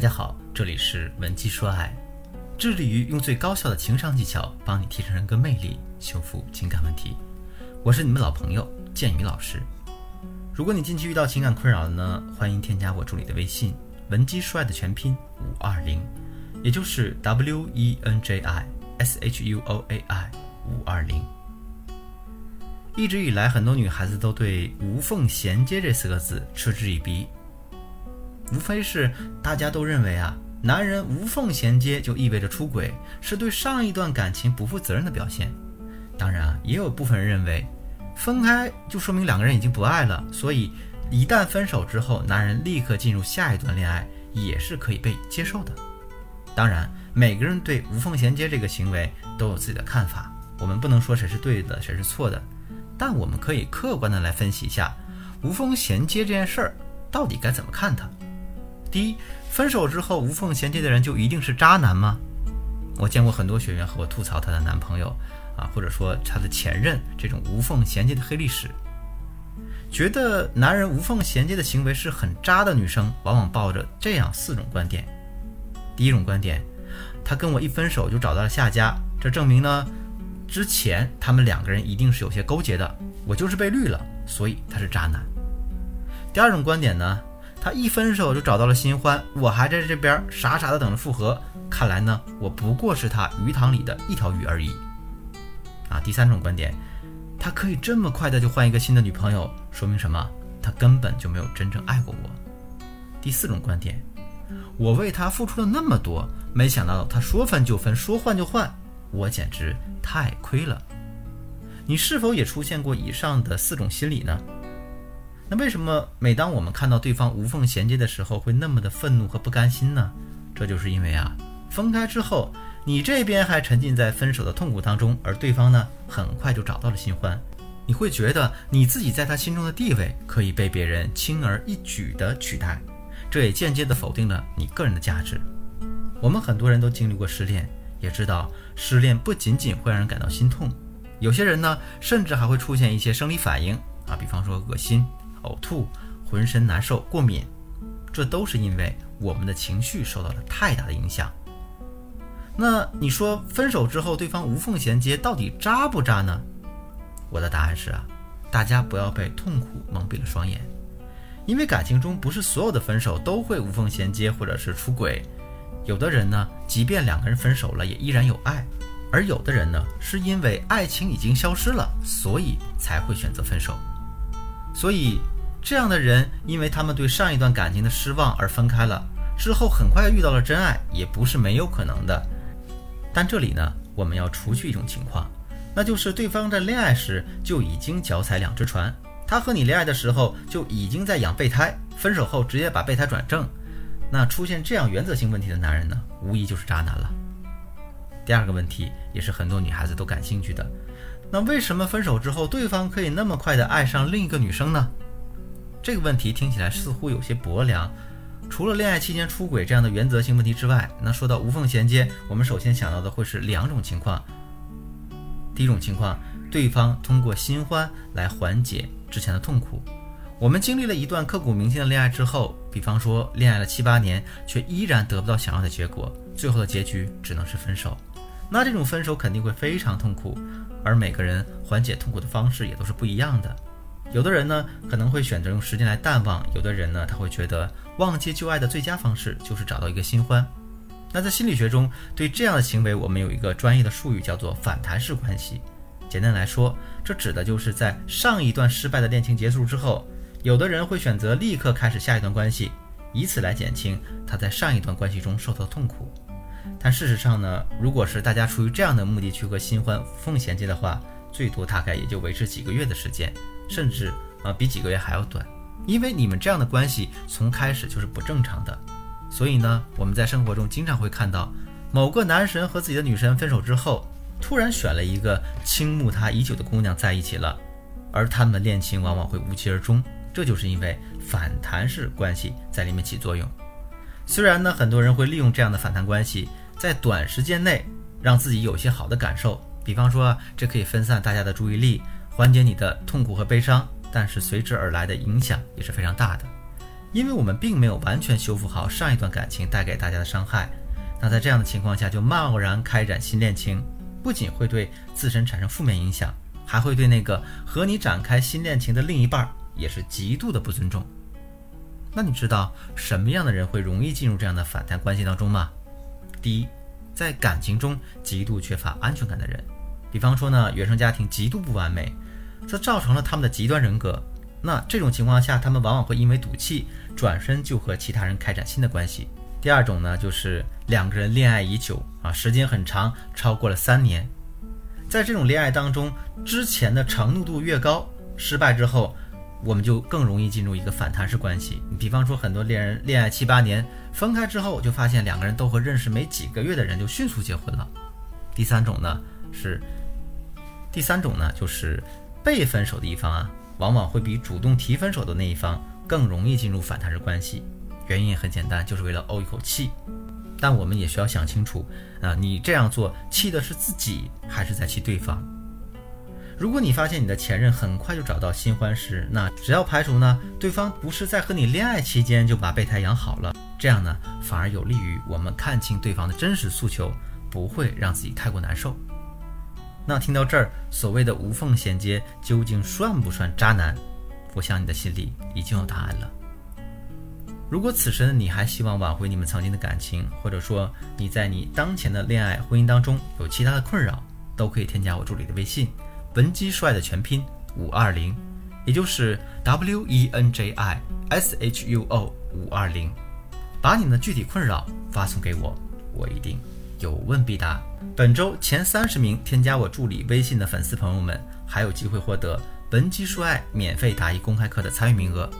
大家好，这里是文姬说爱，致力于用最高效的情商技巧帮你提升人格魅力，修复情感问题。我是你们老朋友建宇老师。如果你近期遇到情感困扰了呢，欢迎添加我助理的微信文姬说爱的全拼五二零，也就是 W E N J I S H U O A I 五二零。一直以来，很多女孩子都对“无缝衔接”这四个字嗤之以鼻。无非是大家都认为啊，男人无缝衔接就意味着出轨，是对上一段感情不负责任的表现。当然啊，也有部分人认为，分开就说明两个人已经不爱了，所以一旦分手之后，男人立刻进入下一段恋爱也是可以被接受的。当然，每个人对无缝衔接这个行为都有自己的看法，我们不能说谁是对的，谁是错的，但我们可以客观的来分析一下无缝衔接这件事儿到底该怎么看它。第一，分手之后无缝衔接的人就一定是渣男吗？我见过很多学员和我吐槽她的男朋友啊，或者说她的前任这种无缝衔接的黑历史，觉得男人无缝衔接的行为是很渣的女生，往往抱着这样四种观点。第一种观点，他跟我一分手就找到了下家，这证明呢，之前他们两个人一定是有些勾结的，我就是被绿了，所以他是渣男。第二种观点呢？他一分手就找到了新欢，我还在这边傻傻的等着复合。看来呢，我不过是他鱼塘里的一条鱼而已。啊，第三种观点，他可以这么快的就换一个新的女朋友，说明什么？他根本就没有真正爱过我。第四种观点，我为他付出了那么多，没想到他说分就分，说换就换，我简直太亏了。你是否也出现过以上的四种心理呢？那为什么每当我们看到对方无缝衔接的时候，会那么的愤怒和不甘心呢？这就是因为啊，分开之后，你这边还沉浸在分手的痛苦当中，而对方呢，很快就找到了新欢，你会觉得你自己在他心中的地位可以被别人轻而易举的取代，这也间接的否定了你个人的价值。我们很多人都经历过失恋，也知道失恋不仅仅会让人感到心痛，有些人呢，甚至还会出现一些生理反应啊，比方说恶心。呕吐、浑身难受、过敏，这都是因为我们的情绪受到了太大的影响。那你说分手之后对方无缝衔接到底渣不渣呢？我的答案是啊，大家不要被痛苦蒙蔽了双眼，因为感情中不是所有的分手都会无缝衔接或者是出轨。有的人呢，即便两个人分手了也依然有爱，而有的人呢，是因为爱情已经消失了，所以才会选择分手。所以，这样的人，因为他们对上一段感情的失望而分开了，之后很快遇到了真爱，也不是没有可能的。但这里呢，我们要除去一种情况，那就是对方在恋爱时就已经脚踩两只船，他和你恋爱的时候就已经在养备胎，分手后直接把备胎转正，那出现这样原则性问题的男人呢，无疑就是渣男了。第二个问题，也是很多女孩子都感兴趣的。那为什么分手之后，对方可以那么快的爱上另一个女生呢？这个问题听起来似乎有些薄凉。除了恋爱期间出轨这样的原则性问题之外，那说到无缝衔接，我们首先想到的会是两种情况。第一种情况，对方通过新欢来缓解之前的痛苦。我们经历了一段刻骨铭心的恋爱之后，比方说恋爱了七八年，却依然得不到想要的结果，最后的结局只能是分手。那这种分手肯定会非常痛苦。而每个人缓解痛苦的方式也都是不一样的，有的人呢可能会选择用时间来淡忘，有的人呢他会觉得忘记旧爱的最佳方式就是找到一个新欢。那在心理学中，对这样的行为，我们有一个专业的术语叫做反弹式关系。简单来说，这指的就是在上一段失败的恋情结束之后，有的人会选择立刻开始下一段关系，以此来减轻他在上一段关系中受到的痛苦。但事实上呢，如果是大家出于这样的目的去和新欢缝衔接的话，最多大概也就维持几个月的时间，甚至啊比几个月还要短，因为你们这样的关系从开始就是不正常的。所以呢，我们在生活中经常会看到某个男神和自己的女神分手之后，突然选了一个倾慕他已久的姑娘在一起了，而他们的恋情往往会无疾而终，这就是因为反弹式关系在里面起作用。虽然呢，很多人会利用这样的反弹关系，在短时间内让自己有些好的感受，比方说这可以分散大家的注意力，缓解你的痛苦和悲伤，但是随之而来的影响也是非常大的。因为我们并没有完全修复好上一段感情带给大家的伤害，那在这样的情况下就贸然开展新恋情，不仅会对自身产生负面影响，还会对那个和你展开新恋情的另一半也是极度的不尊重。那你知道什么样的人会容易进入这样的反弹关系当中吗？第一，在感情中极度缺乏安全感的人，比方说呢，原生家庭极度不完美，这造成了他们的极端人格。那这种情况下，他们往往会因为赌气，转身就和其他人开展新的关系。第二种呢，就是两个人恋爱已久啊，时间很长，超过了三年，在这种恋爱当中，之前的承诺度越高，失败之后。我们就更容易进入一个反弹式关系。你比方说，很多恋人恋爱七八年，分开之后就发现两个人都和认识没几个月的人就迅速结婚了。第三种呢是，第三种呢就是被分手的一方啊，往往会比主动提分手的那一方更容易进入反弹式关系。原因也很简单，就是为了怄一口气。但我们也需要想清楚啊，你这样做气的是自己，还是在气对方？如果你发现你的前任很快就找到新欢时，那只要排除呢，对方不是在和你恋爱期间就把备胎养好了，这样呢，反而有利于我们看清对方的真实诉求，不会让自己太过难受。那听到这儿，所谓的无缝衔接究竟算不算渣男？我想你的心里已经有答案了。如果此时的你还希望挽回你们曾经的感情，或者说你在你当前的恋爱婚姻当中有其他的困扰，都可以添加我助理的微信。文姬帅的全拼五二零，也就是 W E N J I S H U O 五二零，把你的具体困扰发送给我，我一定有问必答。本周前三十名添加我助理微信的粉丝朋友们，还有机会获得文姬说爱免费答疑公开课的参与名额。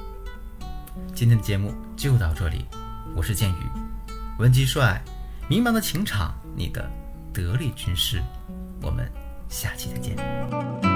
今天的节目就到这里，我是剑宇，文姬说爱，迷茫的情场，你的得力军师，我们。下期再见。